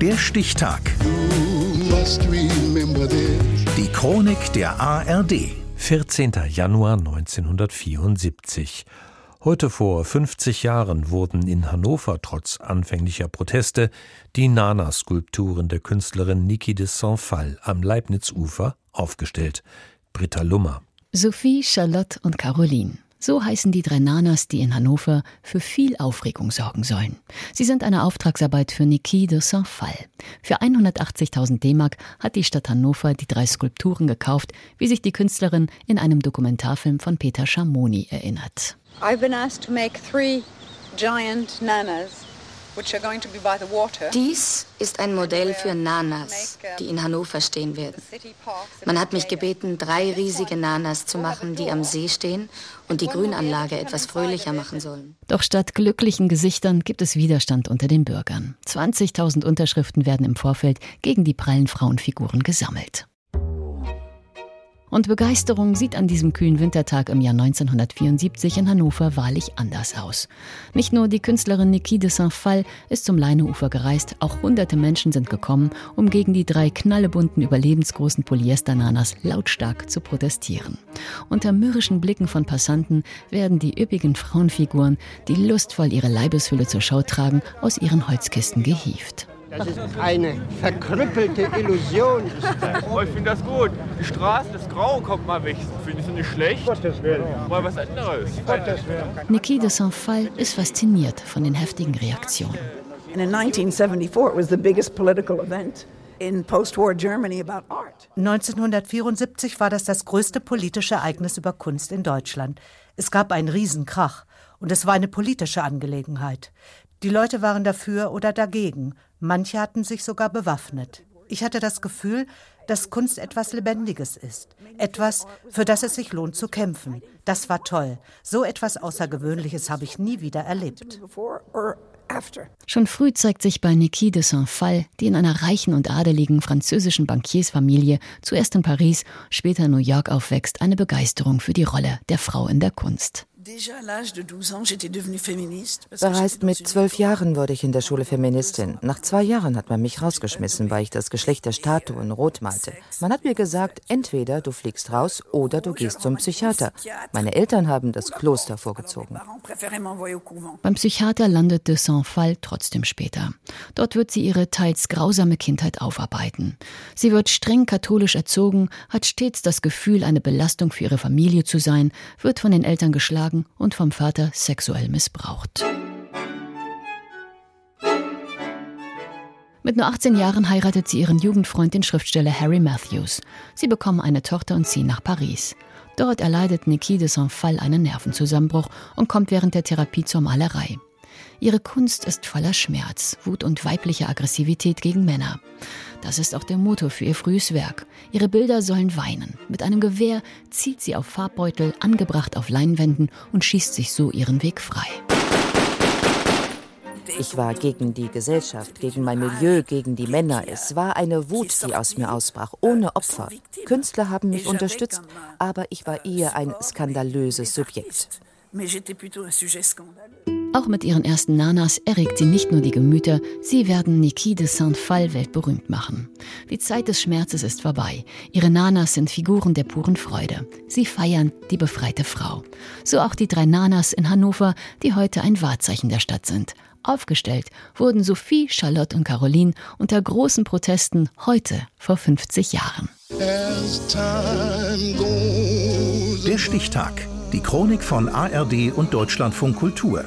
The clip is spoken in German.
Der Stichtag. Die Chronik der ARD. 14. Januar 1974. Heute vor 50 Jahren wurden in Hannover trotz anfänglicher Proteste die Nana-Skulpturen der Künstlerin Niki de Saint-Phal am Leibnizufer aufgestellt. Britta Lummer. Sophie, Charlotte und Caroline. So heißen die drei Nanas, die in Hannover für viel Aufregung sorgen sollen. Sie sind eine Auftragsarbeit für Niki de Saint-Phal. Für 180.000 D-Mark hat die Stadt Hannover die drei Skulpturen gekauft, wie sich die Künstlerin in einem Dokumentarfilm von Peter Schamoni erinnert. I've been asked to make three giant nanas dies ist ein Modell für Nanas, die in Hannover stehen werden. Man hat mich gebeten, drei riesige Nanas zu machen, die am See stehen und die Grünanlage etwas fröhlicher machen sollen. Doch statt glücklichen Gesichtern gibt es Widerstand unter den Bürgern. 20.000 Unterschriften werden im Vorfeld gegen die prallen Frauenfiguren gesammelt. Und Begeisterung sieht an diesem kühlen Wintertag im Jahr 1974 in Hannover wahrlich anders aus. Nicht nur die Künstlerin Niki de Saint-Phal ist zum Leineufer gereist, auch hunderte Menschen sind gekommen, um gegen die drei knallebunten, überlebensgroßen Polyesternanas lautstark zu protestieren. Unter mürrischen Blicken von Passanten werden die üppigen Frauenfiguren, die lustvoll ihre Leibesfülle zur Schau tragen, aus ihren Holzkisten gehievt. Das ist eine verkrüppelte Illusion. Oh, ich finde das gut. Die Straße, das Grau kommt mal weg. Finde ich nicht schlecht. Gottes Willen. Mal was anderes. Gottes Willen. Niki de Saint-Phal ist fasziniert von den heftigen Reaktionen. in 1974 it was the biggest political event in post-war Germany about art. 1974 war das das größte politische Ereignis über Kunst in Deutschland. Es gab einen Riesenkrach und es war eine politische Angelegenheit. Die Leute waren dafür oder dagegen. Manche hatten sich sogar bewaffnet. Ich hatte das Gefühl, dass Kunst etwas Lebendiges ist. Etwas, für das es sich lohnt zu kämpfen. Das war toll. So etwas Außergewöhnliches habe ich nie wieder erlebt. Schon früh zeigt sich bei Niki de Saint-Phal, die in einer reichen und adeligen französischen Bankiersfamilie zuerst in Paris, später in New York aufwächst, eine Begeisterung für die Rolle der Frau in der Kunst. Bereits mit zwölf Jahren wurde ich in der Schule Feministin. Nach zwei Jahren hat man mich rausgeschmissen, weil ich das Geschlecht der Statuen rot malte. Man hat mir gesagt, entweder du fliegst raus oder du gehst zum Psychiater. Meine Eltern haben das Kloster vorgezogen. Beim Psychiater landet de Saint-Phal trotzdem später. Dort wird sie ihre teils grausame Kindheit aufarbeiten. Sie wird streng katholisch erzogen, hat stets das Gefühl, eine Belastung für ihre Familie zu sein, wird von den Eltern geschlagen geschlagen und vom Vater sexuell missbraucht. Mit nur 18 Jahren heiratet sie ihren Jugendfreund, den Schriftsteller Harry Matthews. Sie bekommen eine Tochter und ziehen nach Paris. Dort erleidet Niki de Saint-Phal einen Nervenzusammenbruch und kommt während der Therapie zur Malerei. Ihre Kunst ist voller Schmerz, Wut und weiblicher Aggressivität gegen Männer. Das ist auch der Motor für ihr frühes Werk. Ihre Bilder sollen weinen. Mit einem Gewehr zielt sie auf Farbbeutel, angebracht auf Leinwänden und schießt sich so ihren Weg frei. Ich war gegen die Gesellschaft, gegen mein Milieu, gegen die Männer. Es war eine Wut, die aus mir ausbrach, ohne Opfer. Künstler haben mich unterstützt, aber ich war eher ein skandalöses Subjekt. Auch mit ihren ersten Nanas erregt sie nicht nur die Gemüter, sie werden Niki de Saint-Phal weltberühmt machen. Die Zeit des Schmerzes ist vorbei. Ihre Nanas sind Figuren der puren Freude. Sie feiern die befreite Frau. So auch die drei Nanas in Hannover, die heute ein Wahrzeichen der Stadt sind. Aufgestellt wurden Sophie, Charlotte und Caroline unter großen Protesten heute vor 50 Jahren. Der Stichtag. Die Chronik von ARD und Deutschlandfunk Kultur.